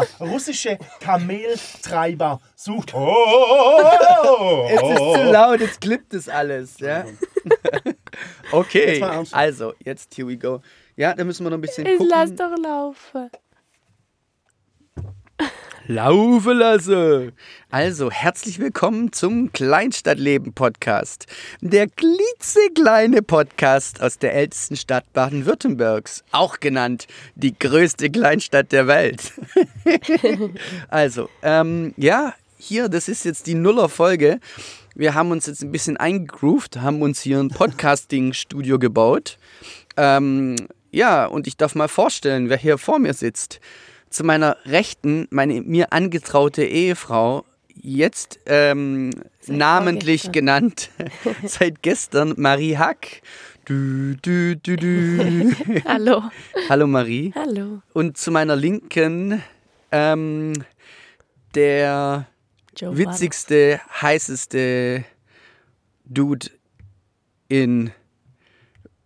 der russische Kameltreiber sucht. Oh, Es ist zu laut, jetzt klippt es alles. Ja? okay, Jetzt also, jetzt here we go. Ja, da müssen wir noch ein bisschen Ich lass gucken. doch laufen. Laufe lasse. Also, herzlich willkommen zum Kleinstadtleben-Podcast. Der klitzekleine Podcast aus der ältesten Stadt Baden-Württembergs. Auch genannt die größte Kleinstadt der Welt. also, ähm, ja, hier, das ist jetzt die Nuller-Folge. Wir haben uns jetzt ein bisschen eingegroovt, haben uns hier ein Podcasting-Studio gebaut. Ähm, ja, und ich darf mal vorstellen, wer hier vor mir sitzt. Zu meiner Rechten, meine mir angetraute Ehefrau, jetzt ähm, namentlich genannt, seit gestern Marie Hack. Du, du, du, du. Hallo. Hallo Marie. Hallo. Und zu meiner Linken ähm, der Joe witzigste, heißeste Dude in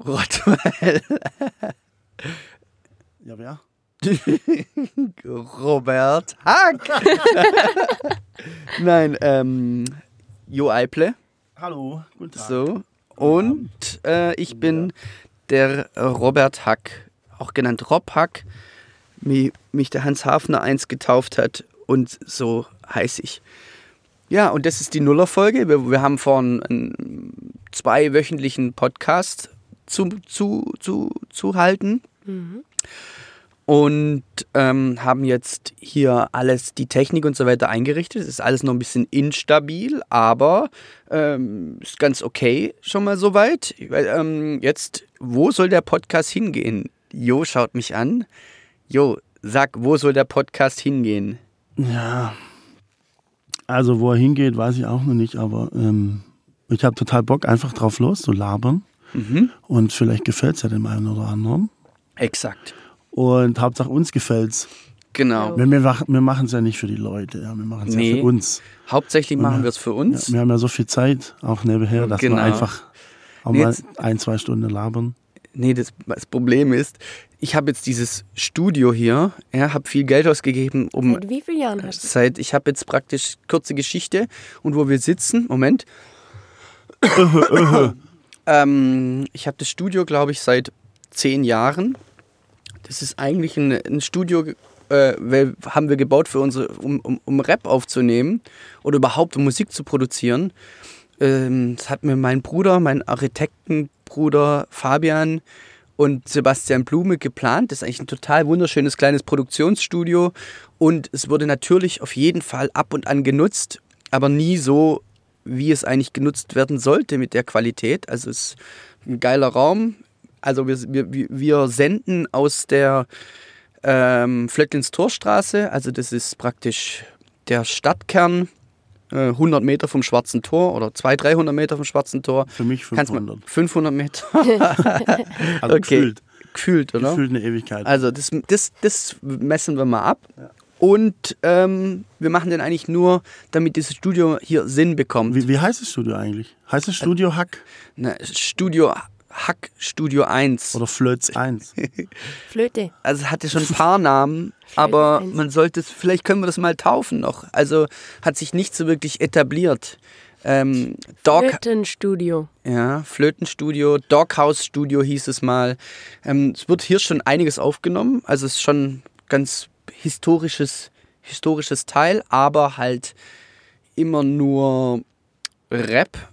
Rottweil. Ja, wer? Robert Hack. Nein, ähm, Jo Eiple. Hallo, guten Tag. So. Und äh, ich bin der Robert Hack, auch genannt Rob Hack, wie mich der Hans Hafner einst getauft hat. Und so heiße ich. Ja, und das ist die Nullerfolge. Wir, wir haben vorhin einen zweiwöchentlichen Podcast zu, zu, zu, zu halten. Und ähm, haben jetzt hier alles, die Technik und so weiter eingerichtet. Es ist alles noch ein bisschen instabil, aber ähm, ist ganz okay schon mal soweit. Ähm, jetzt, wo soll der Podcast hingehen? Jo schaut mich an. Jo, sag, wo soll der Podcast hingehen? Ja. Also, wo er hingeht, weiß ich auch noch nicht, aber ähm, ich habe total Bock, einfach drauf los zu labern. Mhm. Und vielleicht gefällt es ja dem einen oder anderen. Exakt. Und Hauptsache uns gefällt's. Genau. Wir, wir, wir machen es ja nicht für die Leute, ja, wir machen es ja Nee. für uns. Hauptsächlich machen wir es für Ja, uns. wir haben ja so viel Zeit, auch nebenher, dass Genau. wir einfach auch Nee, mal jetzt- ein, zwei Stunden labern. Nee, das, das Problem ist, ich habe jetzt dieses Studio hier, ja, habe viel Geld ausgegeben, um Seit wie vielen Jahren hast du? seit ich habe jetzt praktisch kurze Geschichte und wo wir sitzen, Moment. ähm, ich habe das Studio, glaube ich, seit zehn Jahren. Das ist eigentlich ein, ein Studio, äh, haben wir gebaut für unsere, um, um, um Rap aufzunehmen oder überhaupt um Musik zu produzieren. Ähm, das hat mir mein Bruder, mein Architektenbruder Fabian und Sebastian Blume geplant. Das ist eigentlich ein total wunderschönes kleines Produktionsstudio und es wurde natürlich auf jeden Fall ab und an genutzt, aber nie so, wie es eigentlich genutzt werden sollte mit der Qualität. Also es ist ein geiler Raum. Also wir, wir, wir senden aus der ähm, Flöttlins-Torstraße, also das ist praktisch der Stadtkern, äh, 100 Meter vom Schwarzen Tor oder 200, 300 Meter vom Schwarzen Tor. Für mich Kannst 500. mal 500 Meter. Also okay. gefühlt, Gefühlt, oder? gefühlt eine Ewigkeit. Also das, das, das messen wir mal ab. Und ähm, wir machen den eigentlich nur, damit dieses Studio hier Sinn bekommt. wie, wie heißt das Studio eigentlich? Heißt es Studio Hack Na, Studio Hack Studio 1. oder Flötz 1? Flöte. Also es hatte schon ein paar Namen, aber man sollte es, vielleicht können wir das mal taufen noch. Also hat sich nicht so wirklich etabliert. Ähm, Dog, Flötenstudio. ja, Flötenstudio, Doghouse Studio hieß es mal. Ähm, es wird hier schon einiges aufgenommen, also es ist schon ganz historisches, historisches Teil, aber halt immer nur Rap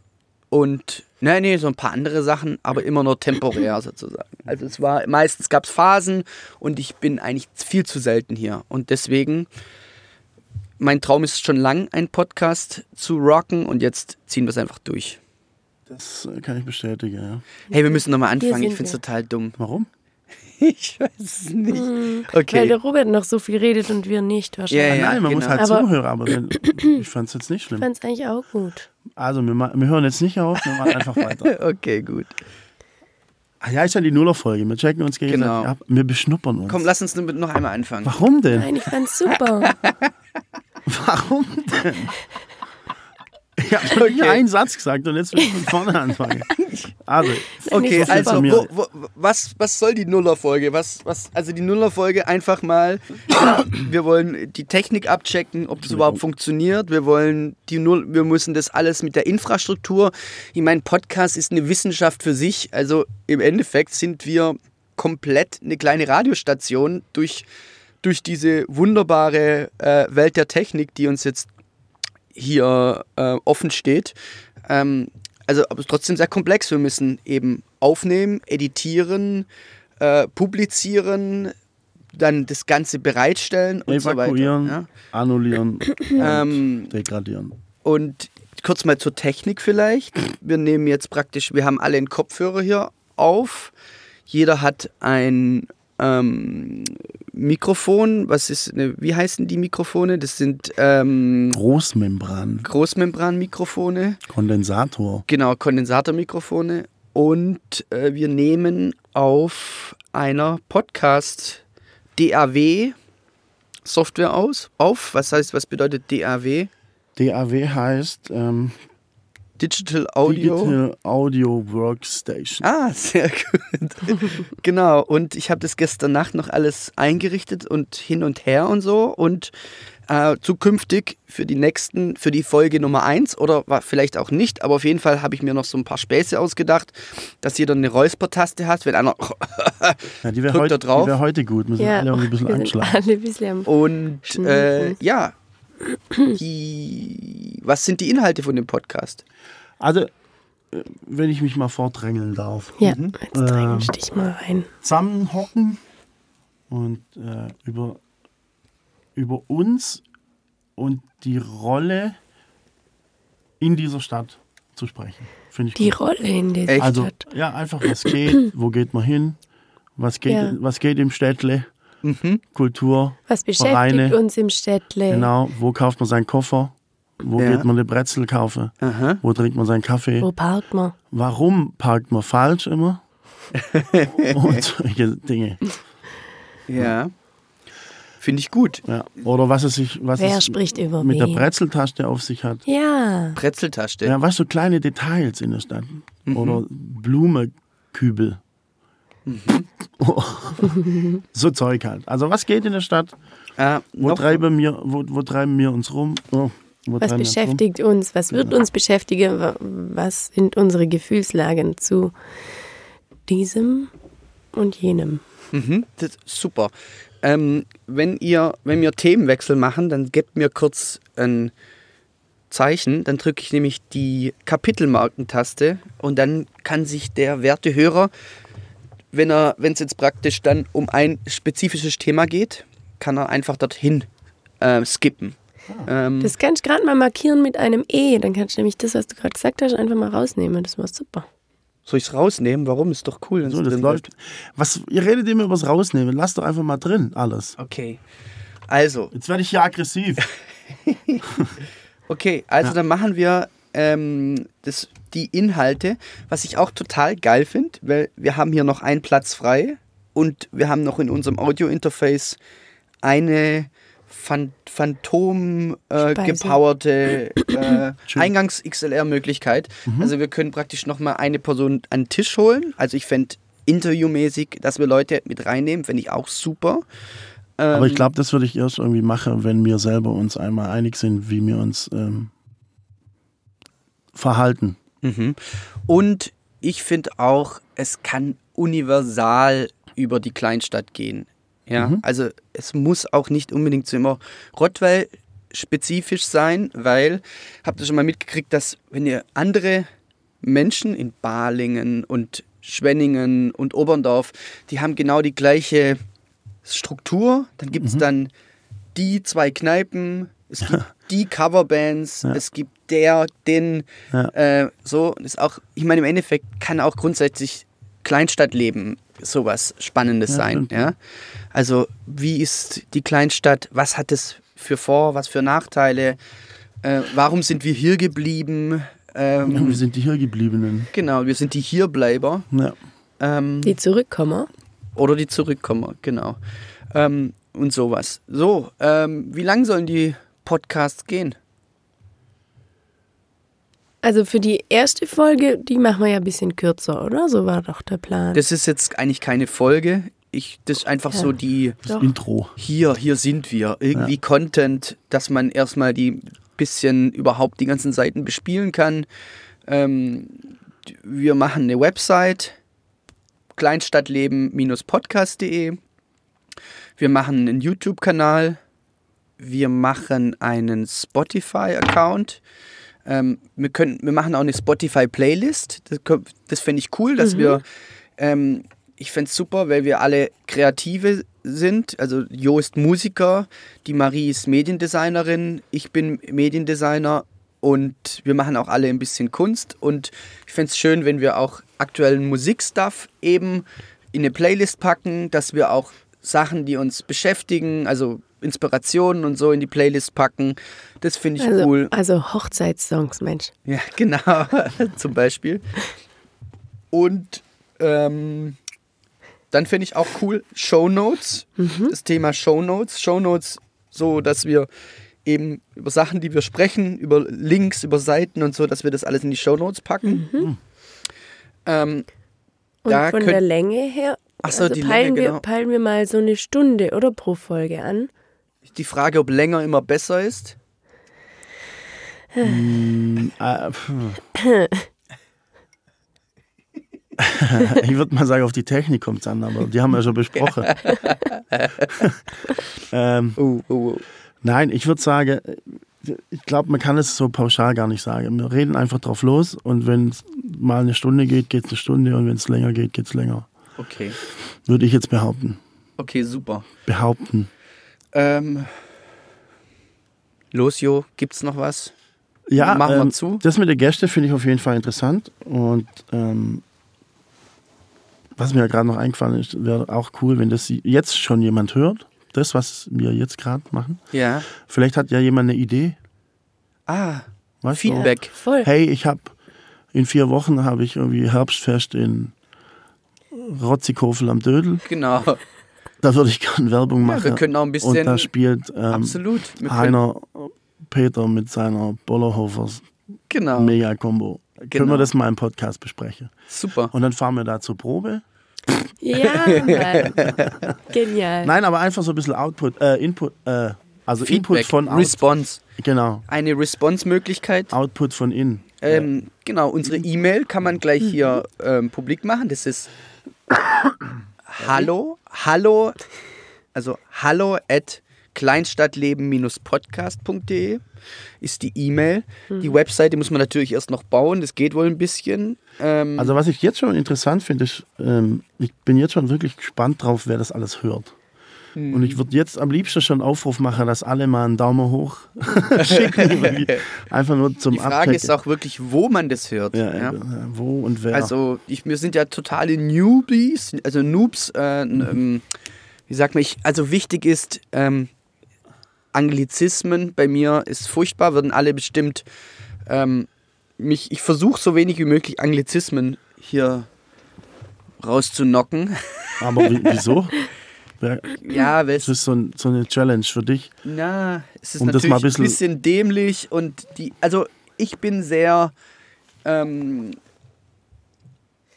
und nee, nee, so ein paar andere Sachen, aber immer nur temporär sozusagen. Also es war meistens gab es Phasen und ich bin eigentlich viel zu selten hier und deswegen mein Traum ist schon lang, einen Podcast zu rocken und jetzt ziehen wir es einfach durch. Das äh, kann ich bestätigen, ja. Hey, wir müssen nochmal anfangen. Ich finde es total dumm. Warum? Ich weiß es nicht. Weil Okay. der Robert noch so viel redet und wir nicht wahrscheinlich. Ja, Nein, man muss genau. halt Aber- zuhören, aber wenn, ich fand es jetzt nicht Ich schlimm. fand es eigentlich auch gut. Also, wir, wir hören jetzt nicht auf, wir machen einfach weiter. Okay, gut. Ach ja, ist ja die Nullerfolge. Wir checken uns gegenseitig Genau. ab. Wir beschnuppern uns. Komm, lass uns noch einmal anfangen. Warum denn? Nein, ich fand's super. Warum denn? Ich habe schon Okay. einen Satz gesagt und jetzt will ich von vorne anfangen. Also, Okay, so also wo, wo, was, was soll die Nullerfolge? Was, was, also die Nullerfolge einfach mal, wir wollen die Technik abchecken, ob das überhaupt funktioniert. Wir wollen die Null, wir müssen das alles mit der Infrastruktur. Ich meine, Podcast ist eine Wissenschaft für sich. Also im Endeffekt sind wir komplett eine kleine Radiostation durch, durch diese wunderbare äh, Welt der Technik, die uns jetzt hier äh, offen steht. Ähm, also aber trotzdem sehr komplex. Wir müssen eben aufnehmen, editieren, äh, publizieren, dann das Ganze bereitstellen und so evakuieren, weiter. annullieren, Ja? Ähm, degradieren. und kurz mal zur Technik vielleicht. Wir nehmen jetzt praktisch, wir haben alle einen Kopfhörer hier auf. Jeder hat ein ähm, Mikrofon. Was ist, eine, wie heißen die Mikrofone? Das sind ähm, Großmembran, Großmembranmikrofone. Kondensator. Genau, Kondensatormikrofone. Und äh, wir nehmen auf einer Podcast DAW Software aus. Auf, was heißt, was bedeutet DAW? DAW heißt ähm, Digital Audio. Digital Audio Workstation. Ah, sehr gut. genau, und ich habe das gestern Nacht noch alles eingerichtet und hin und her und so. Und äh, zukünftig für die nächsten, für die Folge Nummer 1 oder vielleicht auch nicht, aber auf jeden Fall habe ich mir noch so ein paar Späße ausgedacht, dass jeder eine Räuspertaste hat, wenn einer. Ja, die wäre drückt heute, da drauf. die wär heute gut. Wir sind Ja, alle ein bisschen alle ein am Und äh, ja, die, was sind die Inhalte von dem Podcast? Also, äh, wenn ich mich mal vordrängeln darf. Ja, jetzt drängst Ähm. dich mal rein. Zusammenhocken und äh, über, über uns und die Rolle in dieser Stadt zu sprechen. Finde ich Die gut. Rolle in der Echt? Also, Stadt. ja, einfach, was geht, wo geht man hin, was geht, Ja. was geht im Städtle, Mhm. Kultur, Was beschäftigt Vereine. uns im Städtle? genau, wo kauft man seinen Koffer, wo Ja. geht man eine Brezel kaufen, Aha. wo trinkt man seinen Kaffee, Wo parkt man? warum parkt man falsch immer und solche Dinge. Ja. Finde ich gut. Ja. Oder was es sich, was Wer es spricht über mit der wen? Brezeltaste auf sich hat. Ja, Brezeltaste. Ja, du, so kleine Details in der Stadt. Oder Blumekübel. so Zeug halt. Also was geht in der Stadt? Ah, Wo, treiben, wir, wo, wo treiben wir uns rum? Oh, wo was treiben wir uns beschäftigt uns? Was wird uns beschäftigen? Wa- Was sind unsere Gefühlslagen zu diesem und jenem? Mhm, das ist super. Ähm, wenn, ihr, wenn wir Themenwechsel machen, dann gebt mir kurz ein Zeichen. Dann drücke ich nämlich die Kapitelmarkentaste und dann kann sich der werte Hörer, wenn er, wenn es jetzt praktisch dann um ein spezifisches Thema geht, kann er einfach dorthin äh, skippen. Ähm, Das kannst du gerade mal markieren mit einem E. Dann kannst du nämlich das, was du gerade gesagt hast, einfach mal rausnehmen. Das war super. soll ich es rausnehmen? Warum? Ist doch cool. wenn So, es das drin läuft. Was, ihr redet immer über das Rausnehmen. Lasst doch einfach mal drin alles. Okay. Also, Jetzt werde ich hier aggressiv. Okay, also Ja. dann machen wir ähm, das, die Inhalte, was ich auch total geil finde, weil wir haben hier noch einen Platz frei und wir haben noch in unserem Audio-Interface eine Phan Phantom äh, gepowerte äh. Eingangs-XLR-Möglichkeit. Also wir können praktisch nochmal eine Person an den Tisch holen. Also ich fände interviewmäßig, dass wir Leute mit reinnehmen, fände ich auch super. Aber ich Ähm, glaube, das würde ich erst irgendwie machen, wenn wir selber uns einmal einig sind, wie wir uns ähm, verhalten. Mhm. Und ich finde auch, es kann universal über die Kleinstadt gehen. Ja, Mhm. also es muss auch nicht unbedingt so immer Rottweil spezifisch sein, weil habt ihr schon mal mitgekriegt, dass wenn ihr andere Menschen in Balingen und Schwenningen und Oberndorf, die haben genau die gleiche Struktur, dann gibt es dann die zwei Kneipen, es gibt die Coverbands, Ja. es gibt der, den, Ja. äh, so, das ist auch, ich meine, im Endeffekt kann auch grundsätzlich Kleinstadtleben sowas Spannendes Ja, sein. Ja? Also, wie ist die Kleinstadt? Was hat es für Vor-, was für Nachteile? Äh, warum sind wir hier geblieben? Ähm, Wir sind die hier gebliebenen. genau, wir sind die Hierbleiber Ja. ähm, Die zurückkommen. oder die Zurückkommer, genau. Ähm, und sowas. So, ähm, wie lang sollen die Podcasts gehen? Also für die erste Folge, die machen wir ja ein bisschen kürzer, oder? So war doch der Plan. Das ist jetzt eigentlich keine Folge. Ich, das ist einfach Ja. so die, Doch. Intro. hier, hier sind wir. Irgendwie Content, dass man erstmal die bisschen überhaupt die ganzen Seiten bespielen kann. Ähm, wir machen eine Website, kleinstadtleben-podcast.de. Wir machen einen YouTube-Kanal. Wir machen einen Spotify-Account. Ähm, wir, können, wir machen auch eine Spotify-Playlist. Das, das fände ich cool, dass wir ähm, ich fände es super, weil wir alle Kreative sind. Also Jo ist Musiker, die Marie ist Mediendesignerin, ich bin Mediendesigner und wir machen auch alle ein bisschen Kunst. Und ich fände es schön, wenn wir auch aktuellen Musikstuff eben in eine Playlist packen, dass wir auch Sachen, die uns beschäftigen, also Inspirationen und so in die Playlist packen. Das finde ich also, cool. also Hochzeitssongs, Mensch. Ja, genau, zum Beispiel. Und ähm, dann finde ich auch cool Shownotes, das Thema Shownotes. Shownotes, so dass wir eben über Sachen, die wir sprechen, über Links, über Seiten und so, dass wir das alles in die Shownotes packen. Ähm, Und Da von könnt- der Länge her, Ach so, also die peilen, Länge, wir, genau. peilen wir mal so eine Stunde oder pro Folge an. Die Frage, ob länger immer besser ist. Äh, pff. ich würde mal sagen, auf die Technik kommt es an, aber die haben wir schon besprochen. ähm, Oh, oh, oh. nein, ich würde sagen, ich glaube, man kann es so pauschal gar nicht sagen. Wir reden einfach drauf los und wenn es mal eine Stunde geht, geht es eine Stunde und wenn es länger geht, geht es länger. Okay, Würde ich jetzt behaupten. okay, super. Behaupten. Ähm, los, Jo, gibt's noch was? Ja, Machen wir ähm, zu. das mit den Gästen finde ich auf jeden Fall interessant. Und ähm, was mir gerade noch eingefallen ist, wäre auch cool, wenn das jetzt schon jemand hört. Das, was wir jetzt gerade machen. Ja. Vielleicht hat ja jemand eine Idee. Ah, Weißt du? Feedback. Voll. Hey, ich habe in vier Wochen habe ich irgendwie Herbstfest in Rotzikofel am Dödel. Genau. Da würde ich gerne Werbung machen. wir können auch ein bisschen- Und da spielt ähm, Absolut. Können- Heiner Peter mit seiner Bollerhofers Genau. Mega-Kombo. Können Genau. wir das mal im Podcast besprechen? Super. Und dann fahren wir da zur Probe. Ja, Mann. Genial. Nein, aber einfach so ein bisschen Output, äh, Input, äh, also Feedback. Input von out, Response. genau, Eine Response-Möglichkeit. Output von in. Ähm, genau, unsere E-Mail kann man gleich hier ähm, publik machen. Das ist hallo, hallo, also hallo at kleinstadtleben-podcast.de ist die E-Mail. Die Webseite muss man natürlich erst noch bauen, das geht wohl ein bisschen. Ähm, Also was ich jetzt schon interessant finde, ist, ähm, ich bin jetzt schon wirklich gespannt drauf, wer das alles hört. Und ich würde jetzt am liebsten schon einen Aufruf machen, dass alle mal einen Daumen hoch schicken. Einfach nur zum die Frage Abchecken. ist auch wirklich, wo man das hört. ja, ja. wo und wer. Also ich, wir sind ja totale Newbies, also Noobs. Äh, ähm, wie sagt man, ich, also wichtig ist, ähm, Anglizismen bei mir ist furchtbar, würden alle bestimmt ähm, mich, ich versuche so wenig wie möglich Anglizismen hier rauszunocken. aber wie, wieso? Ja, Das es, ist so, ein, so eine Challenge für dich. na, es ist Um natürlich ein bisschen- bisschen, dämlich und die, also ich bin sehr ähm,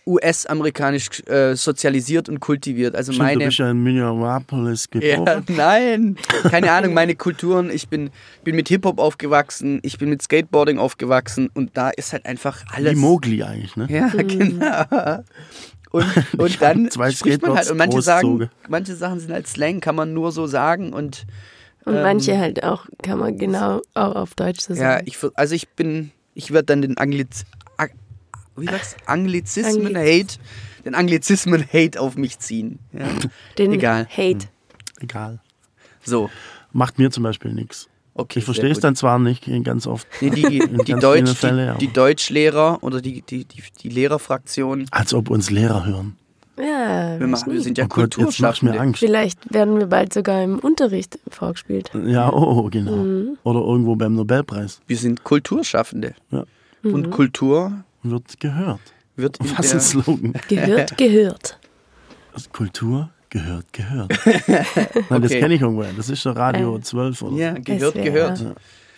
US-amerikanisch äh, sozialisiert und kultiviert. Also Stimmt, du meine bist ja in Minneapolis geboren. Ja, nein, keine Ahnung, meine Kulturen, ich bin, bin mit Hip-Hop aufgewachsen, ich bin mit Skateboarding aufgewachsen und da ist halt einfach alles. Wie Mowgli eigentlich, ne? Ja, genau. Und, und dann zwei spricht man halt und manche sagen, manche Sachen sind halt Slang, kann man nur so sagen und Und ähm, manche halt auch, kann man genau auch auf Deutsch so ja, sagen. ich ver- also ich bin, ich werde dann den Angliz, Ag- wie sagst du? Anglizismen Hate, den Anglizismen Hate auf mich ziehen. Ja. Den egal. Hate. Egal. So, Macht mir zum Beispiel nichts. Okay. Ich verstehe es dann zwar nicht ganz oft. Nee, die, die, Deutsch, ja. die, die Deutschlehrer oder die, die, die, die Lehrerfraktion, Als ob uns Lehrer hören. Ja, wir, machen, wir sind ja oh Gott, jetzt machst du mir Kulturschaffende. Angst. Vielleicht werden wir bald sogar im Unterricht vorgespielt. Ja, oh, oh, genau. Mhm. Oder irgendwo beim Nobelpreis. Wir sind Kulturschaffende. Ja. Mhm. Und Kultur Wird gehört. wird Was ein Slogan. Gehört, gehört. Also Kultur gehört, gehört. Nein, das Okay. kenne ich irgendwoher. Das ist so Radio Äh. 12 oder Ja, so. gehört, SWR. gehört.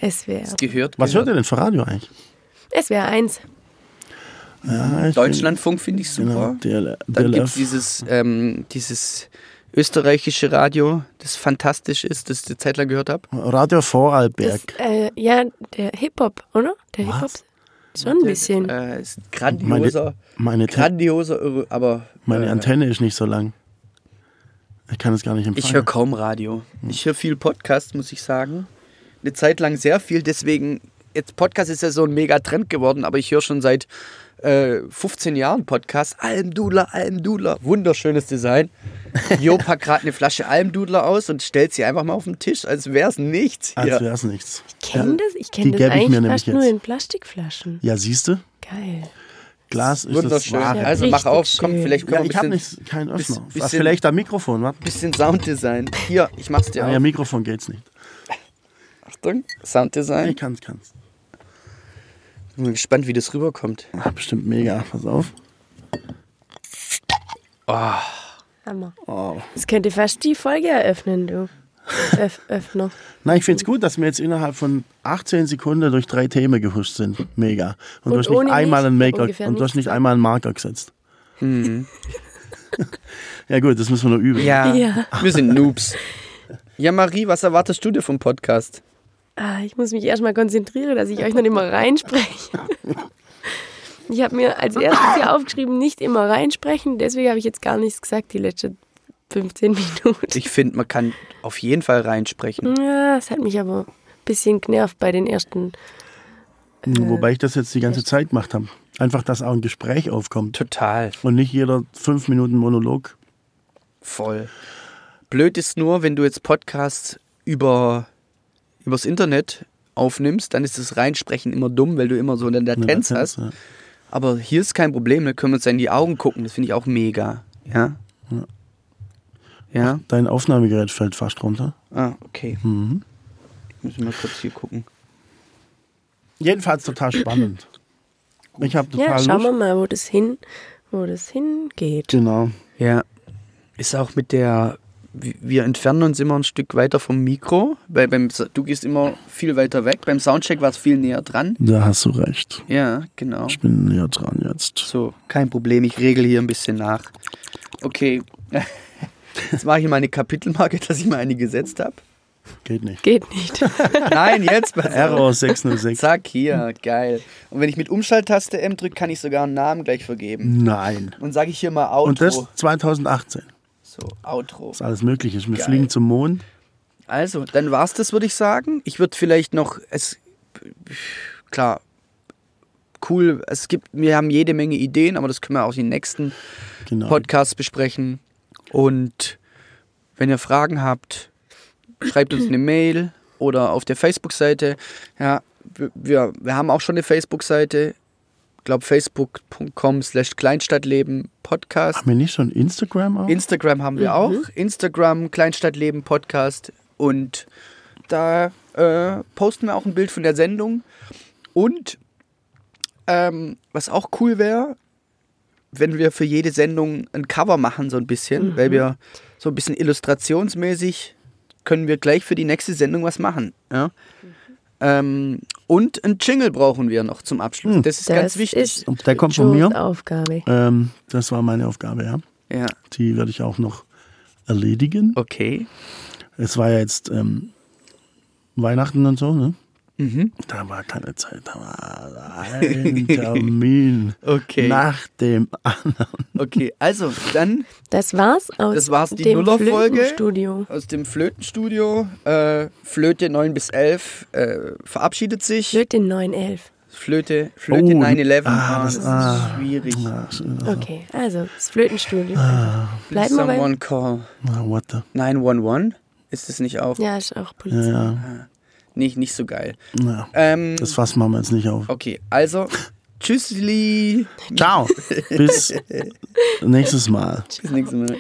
SWR. Es gehört, Was hört gehört. ihr denn für Radio eigentlich? SWR 1. Ja, Deutschlandfunk finde ich super. Genau, DL, Dann gibt es dieses, ähm, dieses österreichische Radio, das fantastisch ist, das ich eine Zeit lang gehört habe. Radio Das, Vorarlberg. äh, ja, der Hip-Hop, oder? Der? Hip-Hop. Schon ein bisschen. Äh, ist grandioser, Meine, Te grandioser, aber meine äh, Antenne ist nicht so lang. Ich kann es gar nicht empfangen. ich höre kaum Radio. Ich höre viel Podcast, muss ich sagen. Eine Zeit lang sehr viel, deswegen, jetzt Podcast ist ja so ein mega Trend geworden, aber ich höre schon seit äh, 15 Jahren Podcast. Almdudler, Almdudler, wunderschönes Design. Jo packt gerade eine Flasche Almdudler aus und stellt sie einfach mal auf den Tisch, als wäre es nichts. Als hier. wäre es nichts. Ich kenne das, ich die kenne das gäbe ich mir eigentlich nämlich fast nur jetzt. in Plastikflaschen. Ja, siehst du? Geil. Glas ist das Wahre. Also mach auf, komm, vielleicht Ja, können ich ein bisschen, nicht keinen bis- Öffner. Was, bisschen- vielleicht am Mikrofon, warte. bisschen Sounddesign. Hier, ich mach's dir Ah, auf. ja, Mikrofon geht's nicht. Achtung, Sounddesign. Ich kann's, kann's. Bin mal gespannt, wie das rüberkommt. Ah, bestimmt mega. Pass auf. Hammer. Oh. Das könnte fast die Folge eröffnen, du. Öff Öffner. Nein, ich finde es gut, dass wir jetzt innerhalb von 18 Sekunden durch drei Themen gehuscht sind. Mega. Und, Und du hast nicht einmal einen Maker und du hast nicht einmal einen Marker gesetzt. ja gut, das müssen wir noch üben. Ja, Ja. wir sind Noobs. Ja, Marie, was erwartest du dir vom Podcast? Ah, ich muss mich erstmal konzentrieren, dass ich euch noch nicht mal reinspreche. Ich habe mir als erstes hier aufgeschrieben, nicht immer reinsprechen. Deswegen habe ich jetzt gar nichts gesagt die letzten 15 Minuten. Ich finde, man kann auf jeden Fall reinsprechen. Ja, es hat mich aber ein bisschen genervt bei den ersten. Wobei ich das jetzt die ganze Zeit gemacht habe. Einfach, dass auch ein Gespräch aufkommt. Total, Und nicht jeder fünf Minuten Monolog. voll. Blöd ist nur, wenn du jetzt Podcasts über übers Internet aufnimmst, dann ist das Reinsprechen immer dumm, weil du immer so eine Latenz, hast. ja. Aber hier ist kein Problem, da können wir uns ja in die Augen gucken. Das finde ich auch mega. Ja? Ja? Dein Aufnahmegerät fällt fast runter. Ah, okay. Mhm. Müssen wir kurz hier gucken. Jedenfalls total spannend. Ich habe total Ja, schauen wir mal, wo das hin, wo das hingeht. Genau. Ja. Ist auch mit der. wir- Wir entfernen uns immer ein Stück weiter vom Mikro, weil beim, du gehst immer viel weiter weg. Beim Soundcheck war es viel näher dran. Da hast du recht. Ja, genau. Ich bin näher dran jetzt. So, kein Problem, ich regel hier ein bisschen nach. Okay. Jetzt mache ich mal eine Kapitelmarke, dass ich mal eine gesetzt habe. Geht nicht. Geht nicht. Nein, jetzt. auf. Error 606. Zack, hier, geil. Und wenn ich mit Umschalttaste M drücke, kann ich sogar einen Namen gleich vergeben. Nein. Und sage ich hier mal Outro. Und das 2018. so, Outro. Was alles möglich ist. Wir Geil. fliegen zum Mond. Also, dann war's das, würde ich sagen. Ich würde vielleicht noch, es, klar, cool, es gibt, wir haben jede Menge Ideen, aber das können wir auch in den nächsten Genau. Podcasts besprechen. Und wenn ihr Fragen habt, schreibt uns eine Mail oder auf der Facebook-Seite. Ja, wir- wir, haben auch schon eine Facebook-Seite. Ich glaube, facebook.com slash Kleinstadtleben Podcast. Haben wir nicht schon Instagram auch? Instagram haben wir auch. Instagram, Kleinstadtleben Podcast. Und da äh, posten wir auch ein Bild von der Sendung. Und ähm, was auch cool wäre, wenn wir für jede Sendung ein Cover machen, so ein bisschen, weil wir so ein bisschen illustrationsmäßig können wir gleich für die nächste Sendung was machen. Ja? Ähm, und ein Jingle brauchen wir noch zum Abschluss. Hm. Das ist ganz Das wichtig. ist Und der kommt von mir. Aufgabe. Ähm, das war meine Aufgabe, ja. ja, Die werde ich auch noch erledigen. okay. Es war ja jetzt ähm, Weihnachten und so, ne? Mhm. Da war keine Zeit, da war ein Termin Okay. nach dem anderen. Okay, also dann Das war's aus Das war's, die dem Nuller-Folge. Studio. aus dem Flötenstudio. Äh, Flöte 9 bis 11 äh, verabschiedet sich. Flöte 911. Flöte, Flöte Oh, 9-11. ah, Ah, das- das, ah. ist schwierig. Okay, also das Flötenstudio. Ah. Bleiben wir Someone beim... call na, what the? 911. Ist es nicht auch? Ja, ist auch Ja, Polizei. ja. Nicht, nicht so geil. Na, Ähm, das Fass machen wir jetzt nicht auf. okay, also, tschüssli. Ciao. Bis nächstes Mal. Bis nächstes Mal.